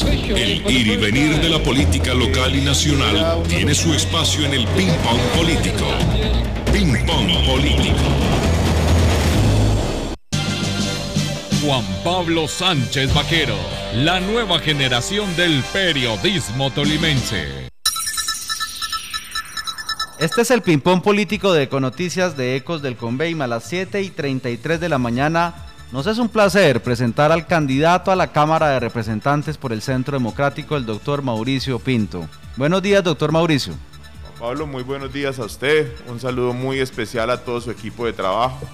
El ir y venir de la política local y nacional tiene su espacio en el Ping Pong Político. Ping Pong Político. Juan Pablo Sánchez Vaquero, la nueva generación del periodismo tolimense. Este es el ping-pong político de Econoticias de Ecos del Conveima a las 7 y 33 de la mañana. Nos es un placer presentar al candidato a la Cámara de Representantes por el Centro Democrático, el doctor Mauricio Pinto. Buenos días, doctor Mauricio. Pablo, muy buenos días a usted. Un saludo muy especial a todo su equipo de trabajo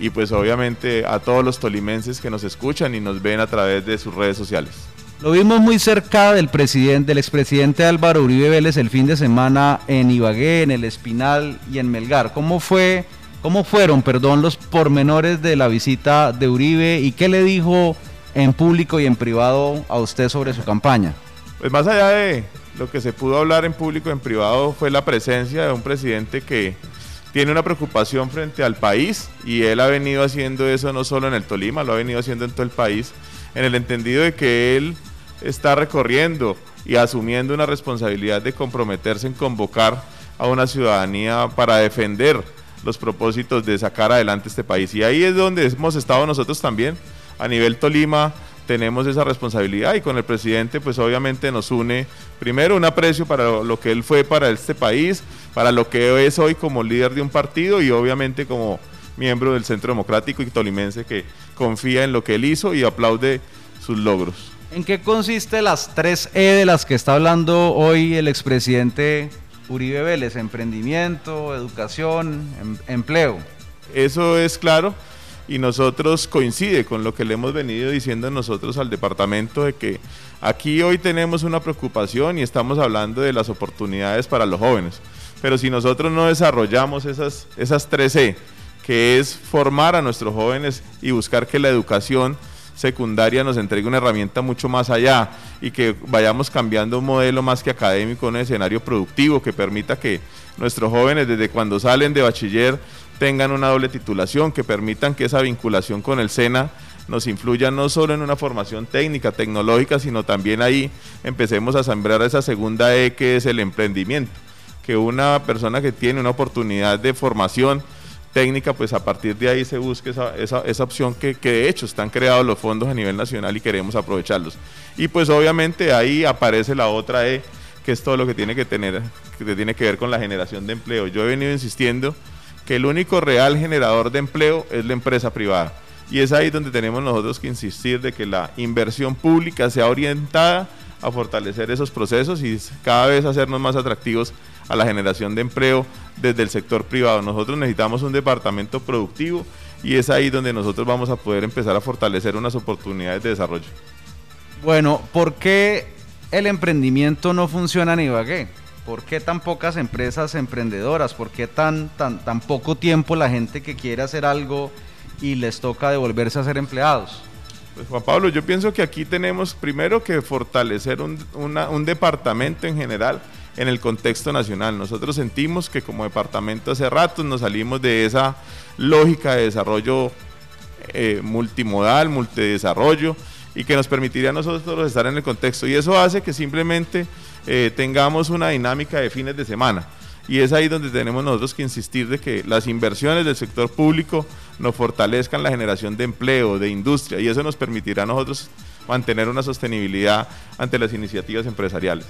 y pues obviamente a todos los tolimenses que nos escuchan y nos ven a través de sus redes sociales. Lo vimos muy cerca del presidente, del expresidente Álvaro Uribe Vélez el fin de semana en Ibagué, en El Espinal y en Melgar. ¿Cómo fue, cómo fueron, perdón, los pormenores de la visita de Uribe y qué le dijo en público y en privado a usted sobre su campaña? Pues más allá de lo que se pudo hablar en público y en privado fue la presencia de un presidente que tiene una preocupación frente al país y él ha venido haciendo eso no solo en el Tolima, lo ha venido haciendo en todo el país, en el entendido de que él está recorriendo y asumiendo una responsabilidad de comprometerse en convocar a una ciudadanía para defender los propósitos de sacar adelante este país. Y ahí es donde hemos estado nosotros también, a nivel Tolima, tenemos esa responsabilidad y con el presidente pues obviamente nos une primero un aprecio para lo que él fue para este país, para lo que es hoy como líder de un partido y obviamente como miembro del Centro Democrático y Tolimense que confía en lo que él hizo y aplaude sus logros. ¿En qué consiste las tres E de las que está hablando hoy el expresidente Uribe Vélez? Emprendimiento, educación, em, empleo. Eso es claro y nosotros coincide con lo que le hemos venido diciendo nosotros al departamento de que aquí hoy tenemos una preocupación y estamos hablando de las oportunidades para los jóvenes. Pero si nosotros no desarrollamos esas, esas tres E, que es formar a nuestros jóvenes y buscar que la educación secundaria nos entregue una herramienta mucho más allá y que vayamos cambiando un modelo más que académico, un escenario productivo que permita que nuestros jóvenes desde cuando salen de bachiller tengan una doble titulación, que permitan que esa vinculación con el SENA nos influya no solo en una formación técnica, tecnológica, sino también ahí empecemos a sembrar esa segunda E que es el emprendimiento, que una persona que tiene una oportunidad de formación, técnica, pues a partir de ahí se busque esa, esa, esa opción que, que, de hecho están creados los fondos a nivel nacional y queremos aprovecharlos. Y pues obviamente ahí aparece la otra E, que es todo lo que tiene que tener, que tiene que ver con la generación de empleo. Yo he venido insistiendo que el único real generador de empleo es la empresa privada. Y es ahí donde tenemos nosotros que insistir de que la inversión pública sea orientada a fortalecer esos procesos y cada vez hacernos más atractivos a la generación de empleo desde el sector privado. Nosotros necesitamos un departamento productivo y es ahí donde nosotros vamos a poder empezar a fortalecer unas oportunidades de desarrollo. Bueno, ¿por qué el emprendimiento no funciona en Ibagué? ¿Por qué tan pocas empresas emprendedoras? ¿Por qué tan, tan, tan poco tiempo la gente que quiere hacer algo y les toca devolverse a ser empleados? Pues Juan Pablo, yo pienso que aquí tenemos primero que fortalecer un, una, un departamento en general en el contexto nacional. Nosotros sentimos que como departamento hace rato nos salimos de esa lógica de desarrollo eh, multimodal, multidesarrollo y que nos permitiría a nosotros estar en el contexto. Y eso hace que simplemente eh, tengamos una dinámica de fines de semana. Y es ahí donde tenemos nosotros que insistir de que las inversiones del sector público nos fortalezcan la generación de empleo, de industria, y eso nos permitirá a nosotros mantener una sostenibilidad ante las iniciativas empresariales.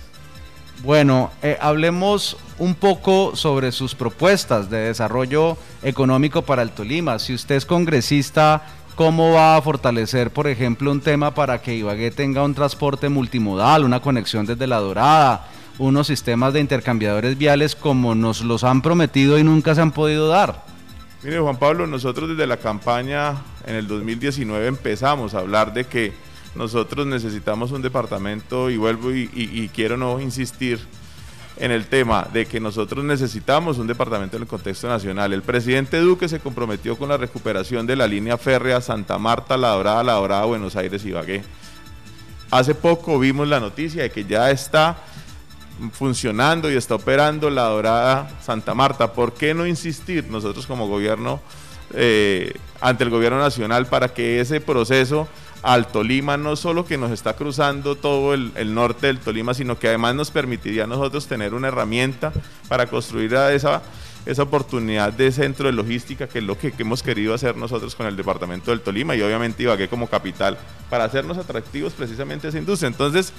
Bueno, eh, hablemos un poco sobre sus propuestas de desarrollo económico para el Tolima. Si usted es congresista, ¿cómo va a fortalecer, por ejemplo, un tema para que Ibagué tenga un transporte multimodal, una conexión desde La Dorada, unos sistemas de intercambiadores viales como nos los han prometido y nunca se han podido dar? Mire, Juan Pablo, nosotros desde la campaña en el 2019 empezamos a hablar de que nosotros necesitamos un departamento y vuelvo y, quiero no insistir en el tema de que nosotros necesitamos un departamento en el contexto nacional. El presidente Duque se comprometió con la recuperación de la línea férrea Santa Marta, La Dorada, La Dorada, Buenos Aires y Ibagué. Hace poco vimos la noticia de que ya está funcionando y está operando La Dorada Santa Marta. ¿Por qué no insistir nosotros como gobierno eh, ante el gobierno nacional para que ese proceso al Tolima no solo que nos está cruzando todo el, norte del Tolima, sino que además nos permitiría a nosotros tener una herramienta para construir esa, esa oportunidad de centro de logística, que es lo que, hemos querido hacer nosotros con el departamento del Tolima y obviamente Ibagué como capital, para hacernos atractivos precisamente a esa industria. Entonces,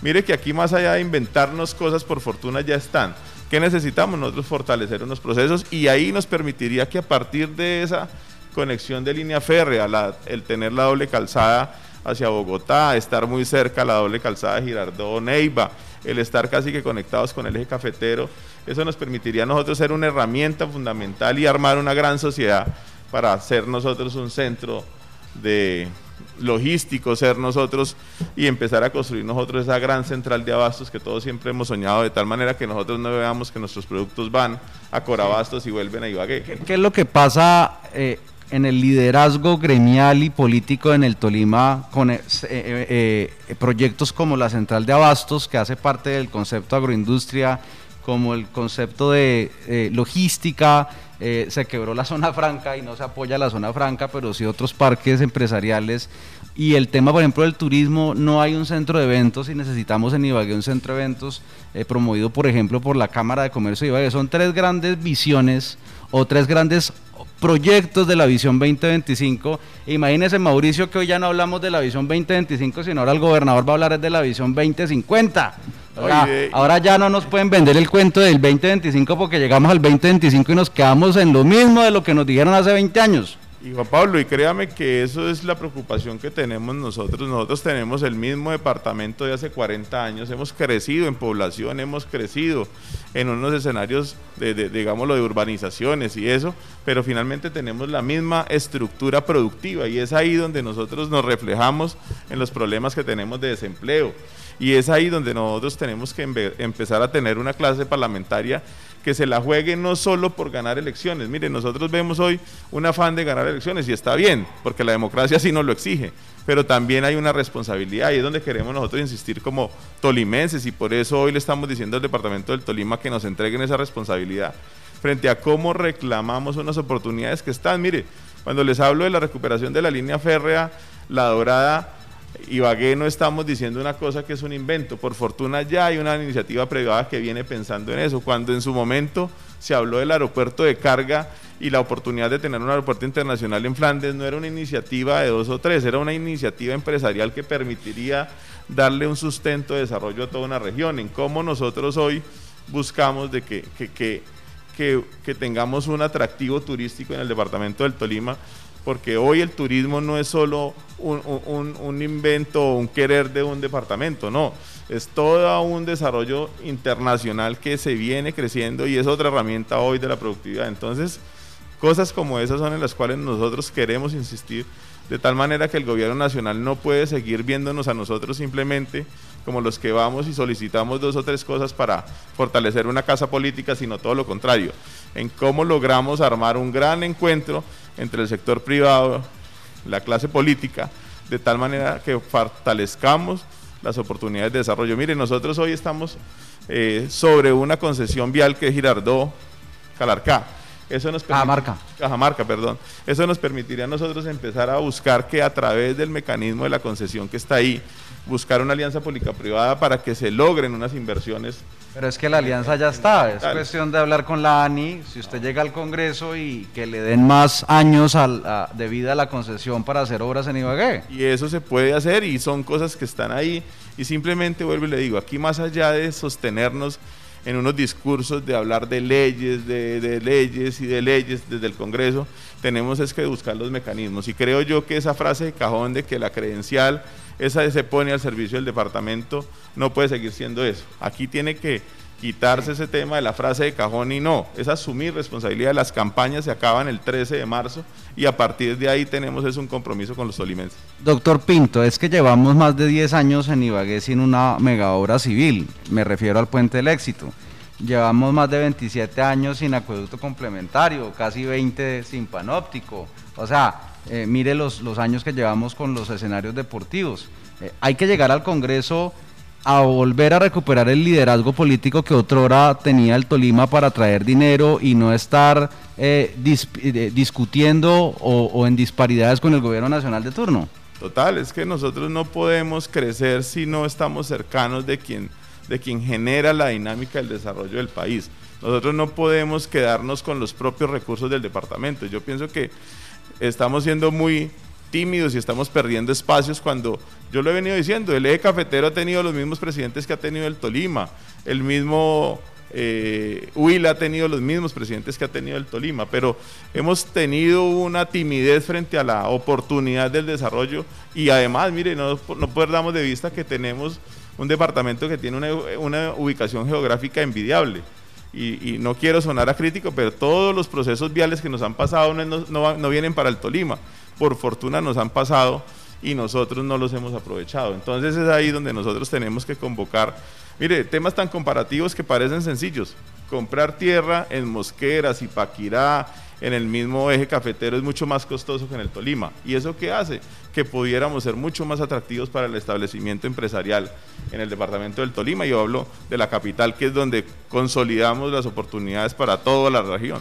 mire que aquí más allá de inventarnos cosas, por fortuna ya están. ¿Qué necesitamos? Nosotros fortalecer unos procesos y ahí nos permitiría que a partir de esa conexión de línea férrea, el tener la doble calzada hacia Bogotá, estar muy cerca a la doble calzada de Girardot, Neiva, el estar casi que conectados con el eje cafetero, eso nos permitiría a nosotros ser una herramienta fundamental y armar una gran sociedad para ser nosotros un centro de logístico, ser nosotros y empezar a construir nosotros esa gran central de abastos que todos siempre hemos soñado, de tal manera que nosotros no veamos que nuestros productos van a Corabastos y vuelven a Ibagué. ¿Qué, es lo que pasa? Eh, en el liderazgo gremial y político en el Tolima con eh, eh, eh, proyectos como la central de abastos, que hace parte del concepto agroindustria, como el concepto de logística, se quebró la zona franca y no se apoya la zona franca, pero sí otros parques empresariales. Y el tema, por ejemplo, del turismo, no hay un centro de eventos y necesitamos en Ibagué un centro de eventos promovido, por ejemplo, por la Cámara de Comercio de Ibagué. Son tres grandes visiones o tres grandes proyectos de la visión 2025. Imagínese Mauricio que hoy ya no hablamos de la visión 2025, sino ahora el gobernador va a hablar de la visión 2050. ahora ya no nos pueden vender el cuento del 2025 porque llegamos al 2025 y nos quedamos en lo mismo de lo que nos dijeron hace 20 años. Y Juan Pablo, y créame que eso es la preocupación que tenemos nosotros. Nosotros tenemos el mismo departamento de hace 40 años, hemos crecido en población, hemos crecido en unos escenarios de, de, digámoslo, de urbanizaciones y eso, pero finalmente tenemos la misma estructura productiva y es ahí donde nosotros nos reflejamos en los problemas que tenemos de desempleo. Y es ahí donde nosotros tenemos que empezar a tener una clase parlamentaria que se la juegue no solo por ganar elecciones. Mire, nosotros vemos hoy un afán de ganar elecciones y está bien, porque la democracia sí nos lo exige, pero también hay una responsabilidad y es donde queremos nosotros insistir como tolimenses y por eso hoy le estamos diciendo al departamento del Tolima que nos entreguen esa responsabilidad frente a cómo reclamamos unas oportunidades que están. Mire, cuando les hablo de la recuperación de la línea férrea, la dorada, Ibagué no estamos diciendo una cosa que es un invento. Por fortuna ya hay una iniciativa privada que viene pensando en eso. Cuando en su momento se habló del aeropuerto de carga y la oportunidad de tener un aeropuerto internacional en Flandes, no era una iniciativa de dos o tres, era una iniciativa empresarial que permitiría darle un sustento de desarrollo a toda una región. En cómo nosotros hoy buscamos de que, que, que tengamos un atractivo turístico en el departamento del Tolima porque hoy el turismo no es solo un, invento o un querer de un departamento, no, es todo un desarrollo internacional que se viene creciendo y es otra herramienta hoy de la productividad. Entonces, cosas como esas son en las cuales nosotros queremos insistir, de tal manera que el gobierno nacional no puede seguir viéndonos a nosotros simplemente como los que vamos y solicitamos dos o tres cosas para fortalecer una casa política, sino todo lo contrario, en cómo logramos armar un gran encuentro entre el sector privado, la clase política, de tal manera que fortalezcamos las oportunidades de desarrollo. Mire, nosotros hoy estamos eh, sobre una concesión vial que es Girardot Calarcá. Eso nos Cajamarca. Cajamarca, perdón. Eso nos permitiría a nosotros empezar a buscar que a través del mecanismo de la concesión que está ahí, buscar una alianza pública-privada para que se logren unas inversiones. Pero es que la alianza ya está, es cuestión de hablar con la ANI, si usted llega al Congreso y que le den más años de vida a la concesión para hacer obras en Ibagué. Y eso se puede hacer y son cosas que están ahí y simplemente vuelvo y le digo, aquí más allá de sostenernos en unos discursos de hablar de leyes, de, leyes y de leyes desde el Congreso, tenemos es que buscar los mecanismos. Y creo yo que esa frase de cajón de que la credencial esa se pone al servicio del departamento, no puede seguir siendo eso. Aquí tiene que quitarse ese tema de la frase de cajón y no, es asumir responsabilidad. Las campañas se acaban el 13 de marzo y a partir de ahí tenemos es un compromiso con los tolimenses. Doctor Pinto, es que llevamos más de 10 años en Ibagué sin una mega obra civil, me refiero al Puente del Éxito. Llevamos más de 27 años sin acueducto complementario, casi 20 sin panóptico. O sea, eh, mire los, los años que llevamos con los escenarios deportivos. Eh, hay que llegar al Congreso a volver a recuperar el liderazgo político que otrora tenía el Tolima para traer dinero y no estar eh, eh, discutiendo o, o en disparidades con el gobierno nacional de turno. Total, es que nosotros no podemos crecer si no estamos cercanos de quien, de quien genera la dinámica del desarrollo del país. Nosotros no podemos quedarnos con los propios recursos del departamento. Yo pienso que estamos siendo muy tímidos y estamos perdiendo espacios cuando, yo lo he venido diciendo, el eje cafetero ha tenido los mismos presidentes que ha tenido el Tolima, el mismo eh, Huila ha tenido los mismos presidentes que ha tenido el Tolima, pero hemos tenido una timidez frente a la oportunidad del desarrollo y además, mire, no, no perdamos de vista que tenemos un departamento que tiene una, ubicación geográfica envidiable. Y, no quiero sonar a crítico, pero todos los procesos viales que nos han pasado no, no vienen para el Tolima por fortuna nos han pasado y nosotros no los hemos aprovechado. Entonces es ahí donde nosotros tenemos que convocar, mire, temas tan comparativos que parecen sencillos. Comprar tierra en Mosqueras y Paquirá, en el mismo eje cafetero, es mucho más costoso que en el Tolima. ¿Y eso qué hace? Que pudiéramos ser mucho más atractivos para el establecimiento empresarial en el departamento del Tolima. Yo hablo de la capital, que es donde consolidamos las oportunidades para toda la región.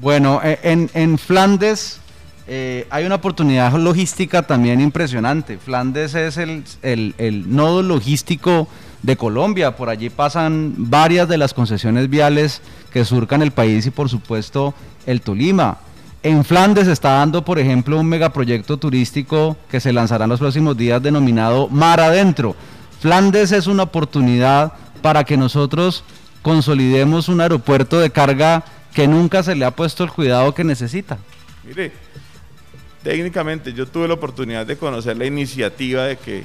Bueno, eh, en, en Flandes eh, hay una oportunidad logística también impresionante. Flandes es el, nodo logístico de Colombia. Por allí pasan varias de las concesiones viales que surcan el país y por supuesto el Tolima. En Flandes está dando, por ejemplo, un megaproyecto turístico que se lanzará en los próximos días denominado Mar Adentro. Flandes es una oportunidad para que nosotros consolidemos un aeropuerto de carga que nunca se le ha puesto el cuidado que necesita. Mire, Técnicamente yo tuve la oportunidad de conocer la iniciativa de que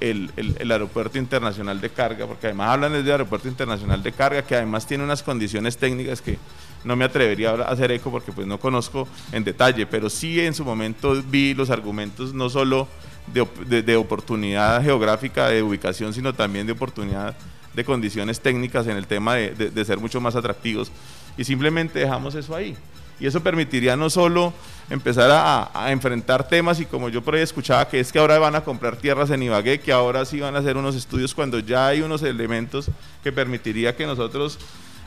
el, aeropuerto internacional de carga, porque además hablan de aeropuerto internacional de carga, que además tiene unas condiciones técnicas que no me atrevería a hacer eco porque pues no conozco en detalle, pero sí en su momento vi los argumentos no solo de, oportunidad geográfica, de ubicación, sino también de oportunidad de condiciones técnicas en el tema de ser mucho más atractivos. Y simplemente dejamos eso ahí y eso permitiría no solo empezar a, enfrentar temas y como yo por ahí escuchaba que es que ahora van a comprar tierras en Ibagué, que ahora sí van a hacer unos estudios cuando ya hay unos elementos que permitiría que nosotros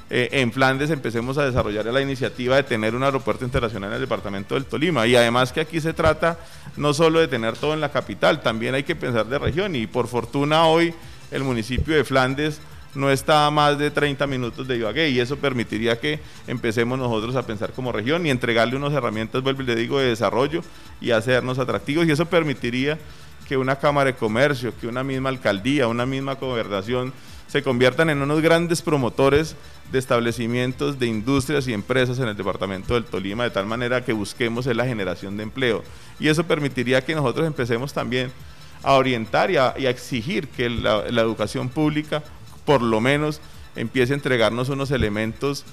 eh, en Flandes empecemos a desarrollar la iniciativa de tener un aeropuerto internacional en el departamento del Tolima. Y además que aquí se trata no solo de tener todo en la capital, también hay que pensar de región. Y por fortuna hoy el municipio de Flandes no está a más de 30 minutos de Ibagué y eso permitiría que empecemos nosotros a pensar como región y entregarle unas herramientas, vuelvo y le digo, de desarrollo y hacernos atractivos y eso permitiría que una Cámara de Comercio, que una misma alcaldía, una misma gobernación se conviertan en unos grandes promotores de establecimientos, de industrias y empresas en el departamento del Tolima, de tal manera que busquemos la generación de empleo. Y eso permitiría que nosotros empecemos también a orientar y a, exigir que la educación pública por lo menos empiece a entregarnos unos elementos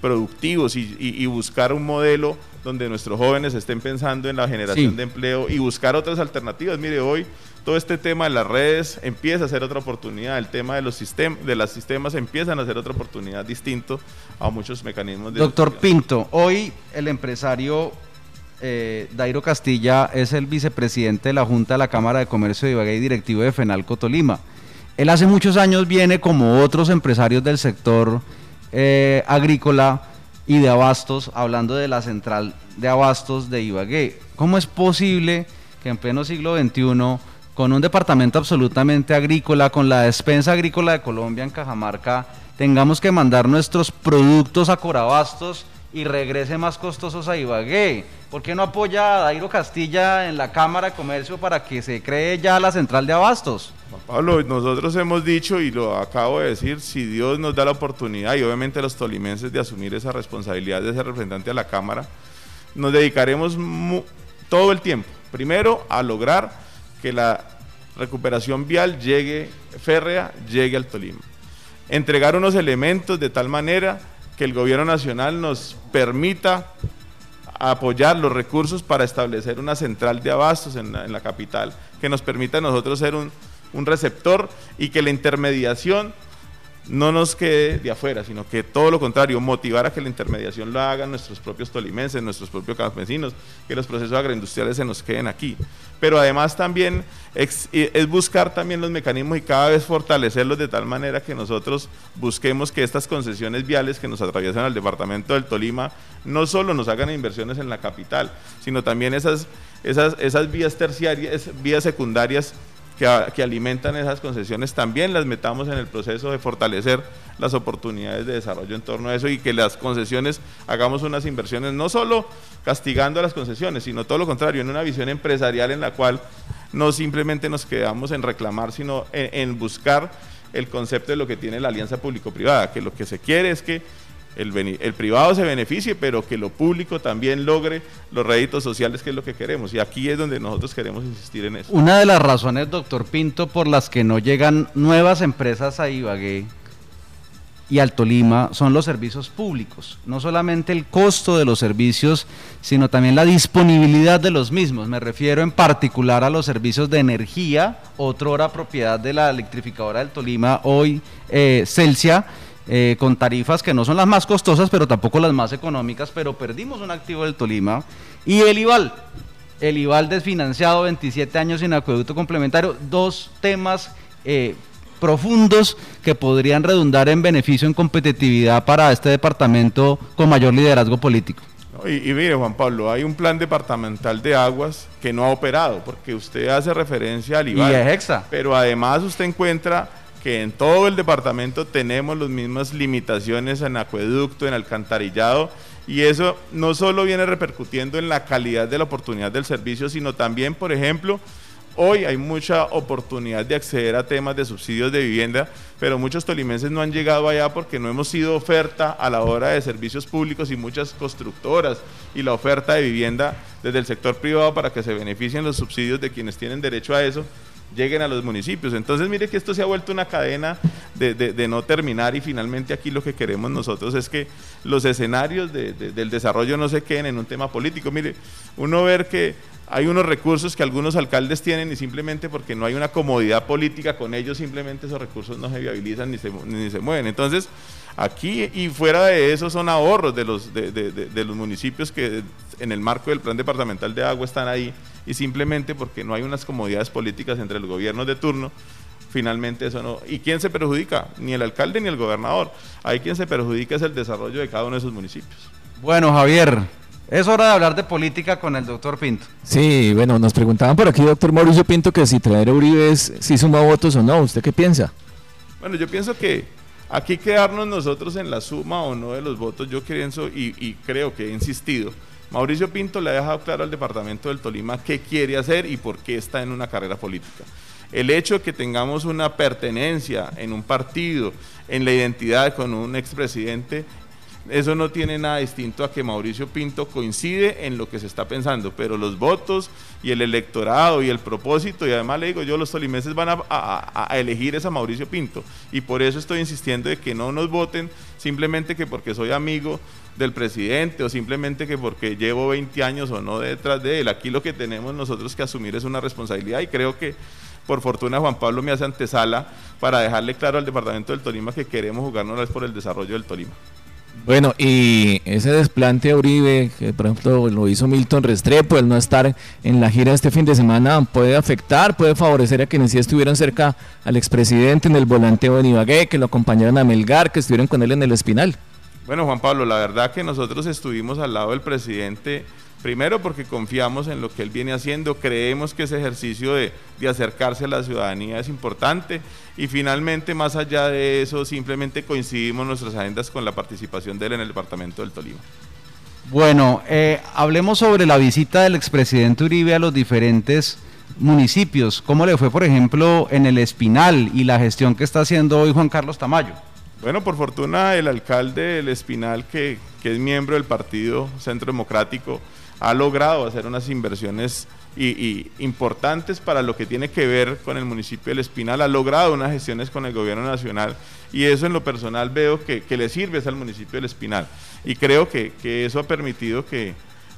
productivos y, buscar un modelo donde nuestros jóvenes estén pensando en la generación de empleo y buscar otras alternativas. Mire, hoy todo este tema de las redes empieza a ser otra oportunidad, el tema de los sistemas, de los sistemas empiezan a ser otra oportunidad distinto a muchos mecanismos de... Doctor Pinto, hoy el empresario eh, Dairo Castilla es el vicepresidente de la Junta de la Cámara de Comercio de Ibagué y directivo de Fenalco Tolima. Él hace muchos años viene como otros empresarios del sector eh, agrícola y de abastos, hablando de la central de abastos de Ibagué. ¿Cómo es posible que en pleno siglo XXI, con un departamento absolutamente agrícola, con la despensa agrícola de Colombia en Cajamarca, tengamos que mandar nuestros productos a Corabastos y regrese más costosos a Ibagué? ¿Por qué no apoya a Dairo Castilla en la Cámara de Comercio para que se cree ya la central de abastos? Pablo, nosotros hemos dicho y lo acabo de decir, si Dios nos da la oportunidad y obviamente los tolimenses de asumir esa responsabilidad de ser representante a la Cámara, nos dedicaremos todo el tiempo, primero a lograr que la recuperación vial llegue férrea, llegue al Tolima. Entregar unos elementos de tal manera que el gobierno nacional nos permita apoyar los recursos para establecer una central de abastos en la, capital, que nos permita a nosotros ser un, un receptor y que la intermediación no nos quede de afuera, sino que todo lo contrario, motivar a que la intermediación lo hagan nuestros propios tolimenses, nuestros propios campesinos, que los procesos agroindustriales se nos queden aquí. Pero además también es, buscar también los mecanismos y cada vez fortalecerlos de tal manera que nosotros busquemos que estas concesiones viales que nos atraviesan al departamento del Tolima no solo nos hagan inversiones en la capital, sino también esas, esas, esas vías terciarias, vías secundarias que, alimentan esas concesiones, también las metamos en el proceso de fortalecer las oportunidades de desarrollo en torno a eso y que las concesiones hagamos unas inversiones, no solo castigando a las concesiones, sino todo lo contrario, en una visión empresarial en la cual no simplemente nos quedamos en reclamar, sino en buscar el concepto de lo que tiene la alianza público-privada, que lo que se quiere es que el, privado se beneficie, pero que lo público también logre los réditos sociales, que es lo que queremos. Y aquí es donde nosotros queremos insistir en eso. Una de las razones, doctor Pinto, por las que no llegan nuevas empresas a Ibagué y al Tolima son los servicios públicos. No solamente el costo de los servicios, sino también la disponibilidad de los mismos. Me refiero en particular a los servicios de energía, otra propiedad de la electrificadora del Tolima, hoy eh, Celsia eh, con tarifas que no son las más costosas, pero tampoco las más económicas, pero perdimos un activo del Tolima. Y el IVAL, el IVAL desfinanciado, 27 años sin acueducto complementario, dos temas eh, profundos que podrían redundar en beneficio en competitividad para este departamento con mayor liderazgo político. Y, mire, Juan Pablo, hay un plan departamental de aguas que no ha operado, porque usted hace referencia al IVAL. Y es hexa. Pero además usted encuentra que en todo el departamento tenemos las mismas limitaciones en acueducto, en alcantarillado, y eso no solo viene repercutiendo en la calidad de la oportunidad del servicio, sino también, por ejemplo, hoy hay mucha oportunidad de acceder a temas de subsidios de vivienda, pero muchos tolimenses no han llegado allá porque no hemos sido oferta a la hora de servicios públicos y muchas constructoras y la oferta de vivienda desde el sector privado para que se beneficien los subsidios de quienes tienen derecho a eso lleguen a los municipios. Entonces mire que esto se ha vuelto una cadena de, no terminar y finalmente aquí lo que queremos nosotros es que los escenarios del desarrollo no se queden en un tema político. Mire, uno ver que hay unos recursos que algunos alcaldes tienen y simplemente porque no hay una comodidad política con ellos, simplemente esos recursos no se viabilizan ni se, mueven. Entonces, aquí y fuera de eso son ahorros de de los municipios que en el marco del plan departamental de agua están ahí y simplemente porque no hay unas comodidades políticas entre los gobiernos de turno, finalmente eso no. ¿Y quién se perjudica? Ni el alcalde ni el gobernador. Ahí quien se perjudica es el desarrollo de cada uno de esos municipios. Bueno, Javier, es hora de hablar de política con el doctor Pinto. Sí, bueno, nos preguntaban por aquí, doctor Mauricio Pinto, que si traer a Uribe es si suma votos o no. ¿Usted qué piensa? Bueno, yo pienso que aquí quedarnos nosotros en la suma o no de los votos, yo pienso y, y creo que he insistido Mauricio Pinto le ha dejado claro al departamento del Tolima qué quiere hacer y por qué está en una carrera política. El hecho de que tengamos una pertenencia en un partido, en la identidad con un expresidente, eso no tiene nada distinto a que Mauricio Pinto coincide en lo que se está pensando, pero los votos y el electorado y el propósito, y además le digo yo, los tolimenses van a, a elegir a Mauricio Pinto, y por eso estoy insistiendo de que no nos voten simplemente que porque soy amigo del presidente o simplemente que porque llevo 20 años o no detrás de él. Aquí lo que tenemos nosotros que asumir es una responsabilidad y creo que por fortuna Juan Pablo me hace antesala para dejarle claro al departamento del Tolima que queremos jugarnos por el desarrollo del Tolima. Bueno, y ese desplante a Uribe, que por ejemplo lo hizo Milton Restrepo, el no estar en la gira este fin de semana, puede afectar, puede favorecer a quienes sí estuvieran cerca al expresidente en el volanteo de Ibagué, que lo acompañaron a Melgar, que estuvieron con él en el Espinal. Bueno, Juan Pablo, la verdad que nosotros estuvimos al lado del presidente, primero porque confiamos en lo que él viene haciendo, creemos que ese ejercicio de, acercarse a la ciudadanía es importante y finalmente, más allá de eso, simplemente coincidimos nuestras agendas con la participación de él en el departamento del Tolima. Bueno, eh, hablemos sobre la visita del expresidente Uribe a los diferentes municipios. ¿Cómo le fue, por ejemplo, en el Espinal y la gestión que está haciendo hoy Juan Carlos Tamayo? Bueno, por fortuna el alcalde del Espinal, que, es miembro del Partido Centro Democrático, ha logrado hacer unas inversiones y, importantes para lo que tiene que ver con el municipio del Espinal, ha logrado unas gestiones con el gobierno nacional y eso en lo personal veo que, le sirve al municipio del Espinal. Y creo que eso ha permitido que,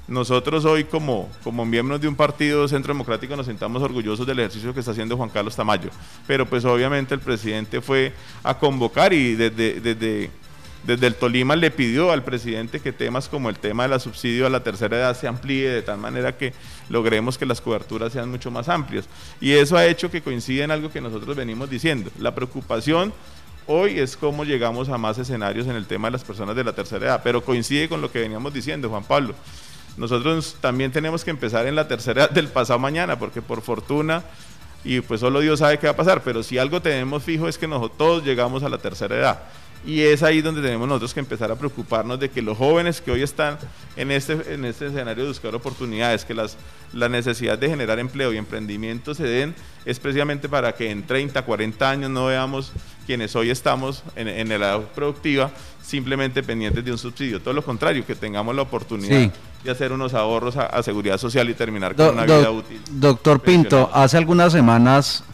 nosotros hoy como, como miembros de un partido centro democrático nos sentamos orgullosos del ejercicio que está haciendo Juan Carlos Tamayo, pero pues obviamente el presidente fue a convocar y desde, desde el Tolima le pidió al presidente que temas como el tema de la subsidio a la tercera edad se amplíe de tal manera que logremos que las coberturas sean mucho más amplias. Y eso ha hecho que coincida en algo que nosotros venimos diciendo. La preocupación hoy es cómo llegamos a más escenarios en el tema de las personas de la tercera edad, pero coincide con lo que veníamos diciendo, Juan Pablo. Nosotros también tenemos que empezar en la tercera edad del pasado mañana, porque por fortuna, y pues solo Dios sabe qué va a pasar, pero si algo tenemos fijo es que nosotros todos llegamos a la tercera edad. Y es ahí donde tenemos nosotros que empezar a preocuparnos de que los jóvenes que hoy están en este, en este escenario de buscar oportunidades, que las, la necesidad de generar empleo y emprendimiento se den, es precisamente para que en 30, 40 años no veamos quienes hoy estamos en, en la edad productiva simplemente pendientes de un subsidio. Todo lo contrario, que tengamos la oportunidad de hacer unos ahorros a, seguridad social y terminar con una vida útil. Doctor Pinto, hace algunas semanas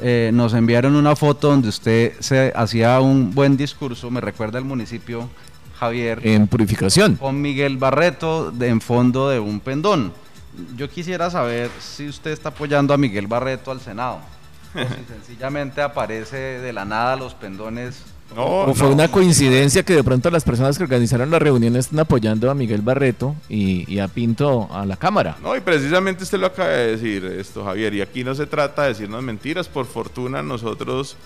eh, nos enviaron una foto donde usted se hacía un buen discurso, me recuerda el municipio Javier. En purificación. Con Miguel Barreto en fondo de un pendón. Yo quisiera saber si usted está apoyando a Miguel Barreto al Senado. o si sencillamente aparece de la nada los pendones o fue una coincidencia que de pronto las personas que organizaron la reunión están apoyando a Miguel Barreto y, a Pinto a la Cámara. No, y precisamente usted lo acaba de decir esto, Javier, y aquí no se trata de decirnos mentiras, por fortuna nosotros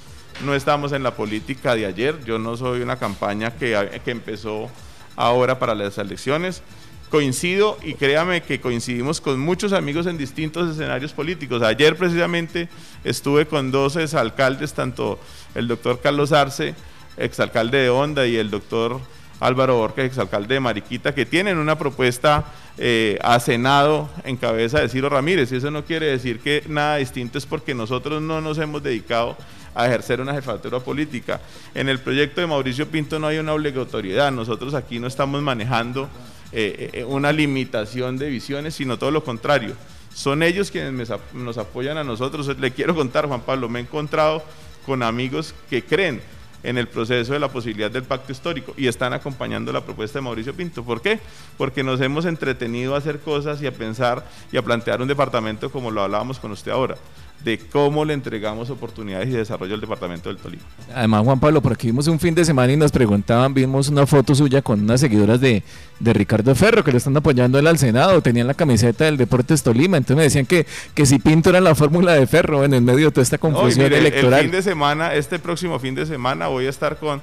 no estamos en la política de ayer, yo no soy una campaña que, que empezó ahora para las elecciones, coincido y créame que coincidimos con muchos amigos en distintos escenarios políticos. Ayer precisamente estuve con dos exalcaldes, tanto el doctor Carlos Arce, exalcalde de Honda, y el doctor Álvaro Borges, exalcalde de Mariquita, que tienen una propuesta eh, a Senado en cabeza de Ciro Ramírez. Y eso no quiere decir que nada distinto es porque nosotros no nos hemos dedicado a ejercer una jefatura política. En el proyecto de Mauricio Pinto no hay una obligatoriedad. Nosotros aquí no estamos manejando eh, eh, una limitación de visiones, sino todo lo contrario. Son ellos quienes nos apoyan a nosotros. Le quiero contar, Juan Pablo, me he encontrado con amigos que creen en el proceso de la posibilidad del pacto histórico y están acompañando la propuesta de Mauricio Pinto. ¿Por qué? Porque nos hemos entretenido a hacer cosas y a pensar y a plantear un departamento como lo hablábamos con usted ahora de cómo le entregamos oportunidades y desarrollo al departamento del Tolima. Además, Juan Pablo, por aquí vimos un fin de semana y nos preguntaban, vimos una foto suya con unas seguidoras de, Ricardo Ferro que le están apoyando él al Senado, tenían la camiseta del Deportes Tolima, entonces me decían que, que si Pinto era la fórmula de Ferro en el medio de toda esta confusión electoral. El fin de semana, este próximo fin de semana voy a estar con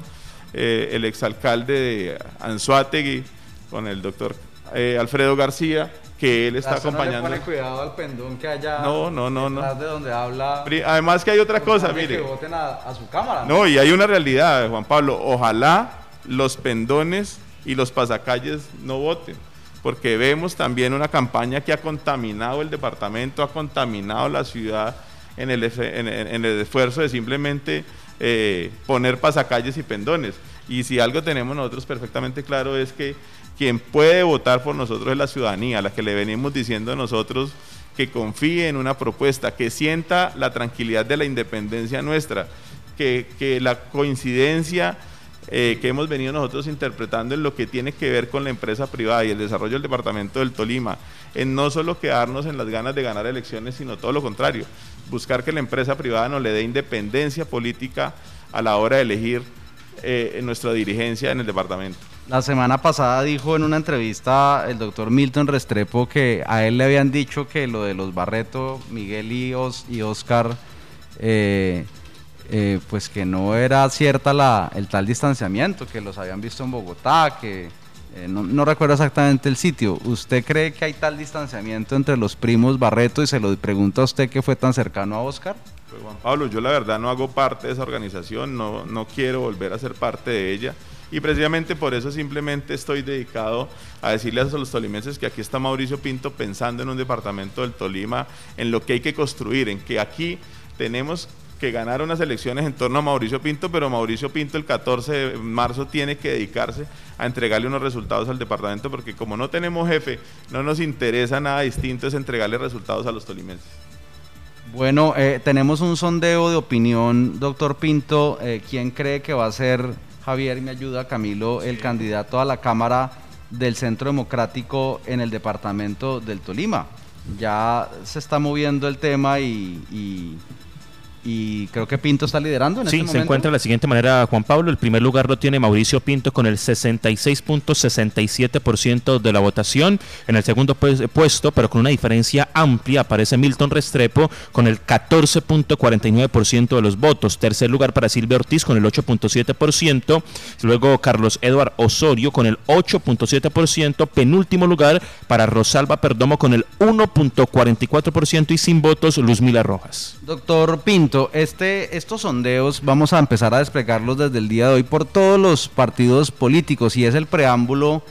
eh, el exalcalde de Anzuategui, con el doctor eh, Alfredo García, que él está acompañando. No cuidado al pendón que haya no, no, no, no. de donde habla. Además que hay otra cosa, mire. Que voten a, su cámara. ¿no? y hay una realidad, Juan Pablo. Ojalá los pendones y los pasacalles no voten, porque vemos también una campaña que ha contaminado el departamento, ha contaminado la ciudad en el, en, el esfuerzo de simplemente eh, poner pasacalles y pendones. Y si algo tenemos nosotros perfectamente claro es que quien puede votar por nosotros es la ciudadanía, la que le venimos diciendo a nosotros que confíe en una propuesta, que sienta la tranquilidad de la independencia nuestra, que, la coincidencia eh, que hemos venido nosotros interpretando en lo que tiene que ver con la empresa privada y el desarrollo del departamento del Tolima, en no solo quedarnos en las ganas de ganar elecciones, sino todo lo contrario, buscar que la empresa privada nos le dé independencia política a la hora de elegir eh, nuestra dirigencia en el departamento. La semana pasada dijo en una entrevista el doctor Milton Restrepo que a él le habían dicho que lo de los Barreto, Miguel y, y Oscar, eh, eh, pues que no era cierta la, el tal distanciamiento, que los habían visto en Bogotá, que eh, no, recuerdo exactamente el sitio. ¿Usted cree que hay tal distanciamiento entre los primos Barreto y se lo pregunta a usted que fue tan cercano a Oscar? Pues Pablo, yo la verdad no hago parte de esa organización, no, no quiero volver a ser parte de ella. Y precisamente por eso simplemente estoy dedicado a decirles a los tolimenses que aquí está Mauricio Pinto pensando en un departamento del Tolima, en lo que hay que construir, en que aquí tenemos que ganar unas elecciones en torno a Mauricio Pinto, pero Mauricio Pinto el 14 de marzo tiene que dedicarse a entregarle unos resultados al departamento, porque como no tenemos jefe, no nos interesa nada distinto, es entregarle resultados a los tolimenses. Bueno, eh, tenemos un sondeo de opinión, doctor Pinto. Eh, ¿Quién cree que va a ser Javier, me ayuda Camilo, el candidato a la Cámara del Centro Democrático en el departamento del Tolima. Ya se está moviendo el tema y, creo que Pinto está liderando en sí, este se encuentra de la siguiente manera Juan Pablo. El primer lugar lo tiene Mauricio Pinto con el 66.67% de la votación. En el segundo puesto, pero con una diferencia amplia, aparece Milton Restrepo con el 14.49% de los votos. Tercer lugar para Silvia Ortiz con el 8.7%. Luego Carlos Eduard Osorio con el 8.7%. Penúltimo lugar para Rosalba Perdomo con el 1.44% y sin votos Luzmila Rojas. Doctor Pinto este, estos sondeos vamos a empezar a desplegarlos desde el día de hoy por todos los partidos políticos y es el preámbulo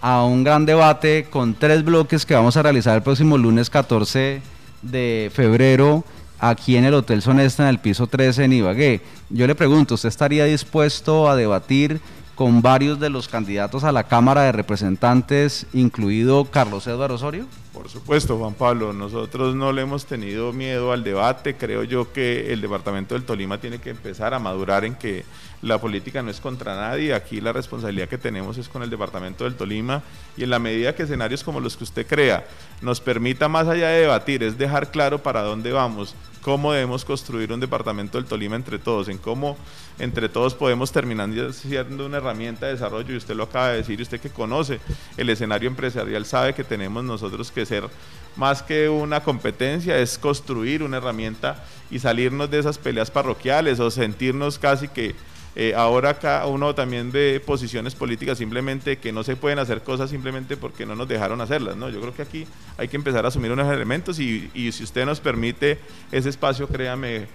a un gran debate con tres bloques que vamos a realizar el próximo lunes 14 de febrero aquí en el Hotel Sonesta en el piso 13 en Ibagué. Yo le pregunto, ¿usted estaría dispuesto a debatir con varios de los candidatos a la Cámara de Representantes, incluido Carlos Eduardo Osorio? Por supuesto, Juan Pablo, nosotros no le hemos tenido miedo al debate. Creo yo que el departamento del Tolima tiene que empezar a madurar en que la política no es contra nadie. Aquí la responsabilidad que tenemos es con el departamento del Tolima y en la medida que escenarios como los que usted crea nos permita más allá de debatir, es dejar claro para dónde vamos, cómo debemos construir un departamento del Tolima entre todos, en cómo entre todos podemos terminar siendo una herramienta de desarrollo y usted lo acaba de decir, usted que conoce el escenario empresarial sabe que tenemos nosotros que ser más que una competencia, es construir una herramienta y salirnos de esas peleas parroquiales o sentirnos casi que eh, ahora cada uno también de posiciones políticas simplemente que no se pueden hacer cosas simplemente porque no nos dejaron hacerlas, ¿no? Yo creo que aquí hay que empezar a asumir unos elementos y, si usted nos permite ese espacio, créame,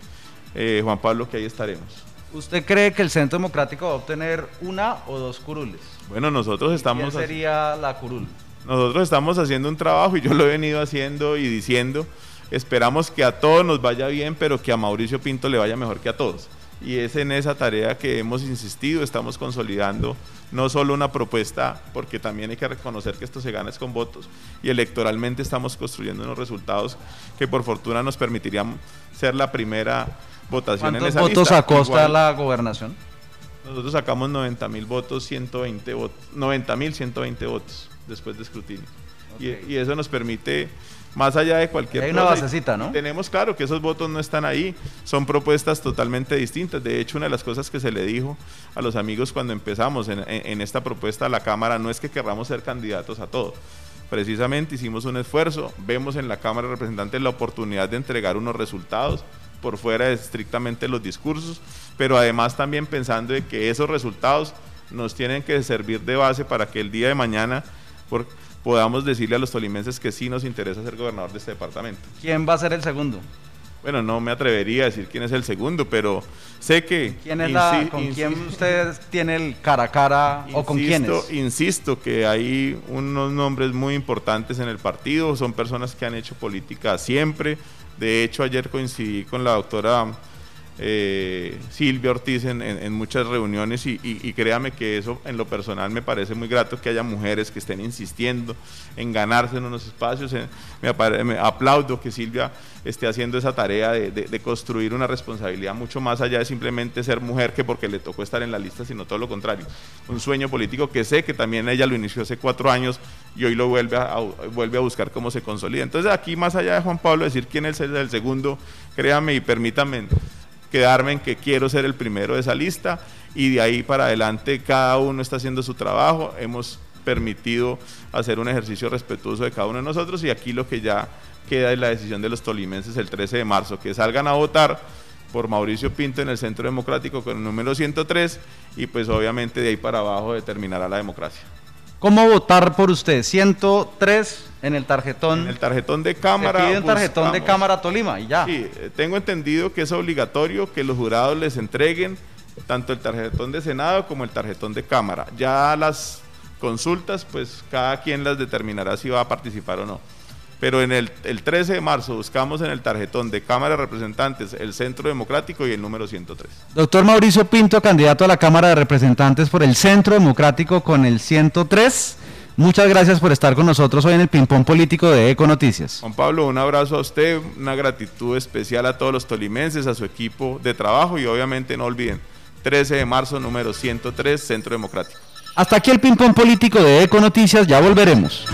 eh, Juan Pablo, que ahí estaremos. ¿Usted cree que el Centro Democrático va a obtener una o dos curules? Bueno, nosotros estamos... ¿Quién sería la curul? Nosotros estamos haciendo un trabajo y yo lo he venido haciendo y diciendo, esperamos que a todos nos vaya bien, pero que a Mauricio Pinto le vaya mejor que a todos. Y es en esa tarea que hemos insistido, estamos consolidando no solo una propuesta, porque también hay que reconocer que esto se gana es con votos, y electoralmente estamos construyendo unos resultados que por fortuna nos permitirían ser la primera votación en esa votos a costa de la gobernación? Nosotros sacamos 90 mil votos, 120 votos, 90 mil 120 votos después de escrutinio. Y, eso nos permite, más allá de cualquier hay una basecita, ¿no? Tenemos claro que esos votos no están ahí, son propuestas totalmente distintas. De hecho, una de las cosas que se le dijo a los amigos cuando empezamos en, en esta propuesta a la Cámara no es que querramos ser candidatos a todo. Precisamente hicimos un esfuerzo, vemos en la Cámara de Representantes la oportunidad de entregar unos resultados por fuera de estrictamente los discursos, pero además también pensando en que esos resultados nos tienen que servir de base para que el día de mañana podamos decirle a los tolimenses que sí nos interesa ser gobernador de este departamento. ¿Quién va a ser el segundo? Bueno, no me atrevería a decir quién es el segundo, pero sé que... ¿Quién es la, ¿Con quién usted tiene el cara a cara o con quiénes? Insisto que hay unos nombres muy importantes en el partido, son personas que han hecho política siempre. De hecho, ayer coincidí con la doctora eh, Silvia Ortiz en, muchas reuniones y, créame que eso en lo personal me parece muy grato que haya mujeres que estén insistiendo en ganarse en unos espacios. me, aplaudo que Silvia esté haciendo esa tarea de, construir una responsabilidad mucho más allá de simplemente ser mujer que porque le tocó estar en la lista, sino todo lo contrario. Un sueño político que sé que también ella lo inició hace cuatro años y hoy lo vuelve a, vuelve a buscar cómo se consolida. Entonces aquí más allá de Juan Pablo decir quién es el segundo, créame y permítanme quedarme en que quiero ser el primero de esa lista y de ahí para adelante cada uno está haciendo su trabajo. Hemos permitido hacer un ejercicio respetuoso de cada uno de nosotros y aquí lo que ya queda es la decisión de los tolimenses el 13 de marzo, que salgan a votar por Mauricio Pinto en el Centro Democrático con el número 103 y pues obviamente de ahí para abajo determinará la democracia. ¿Cómo votar por usted? 103 en el tarjetón. En el tarjetón de cámara. Se pide un tarjetón de cámara Tolima y ya. Sí, eh, tengo entendido que es obligatorio que los jurados les entreguen tanto el tarjetón de Senado como el tarjetón de cámara. Ya las consultas, pues cada quien las determinará si va a participar o no pero en el, 13 de marzo buscamos en el tarjetón de Cámara de Representantes el Centro Democrático y el número 103. Doctor Mauricio Pinto, candidato a la Cámara de Representantes por el Centro Democrático con el 103. Muchas gracias por estar con nosotros hoy en el Ping Político de Eco Noticias. Juan Pablo, un abrazo a usted, una gratitud especial a todos los tolimenses, a su equipo de trabajo y obviamente no olviden, 13 de marzo, número 103, Centro Democrático. Hasta aquí el Ping Político de Eco Noticias, ya volveremos.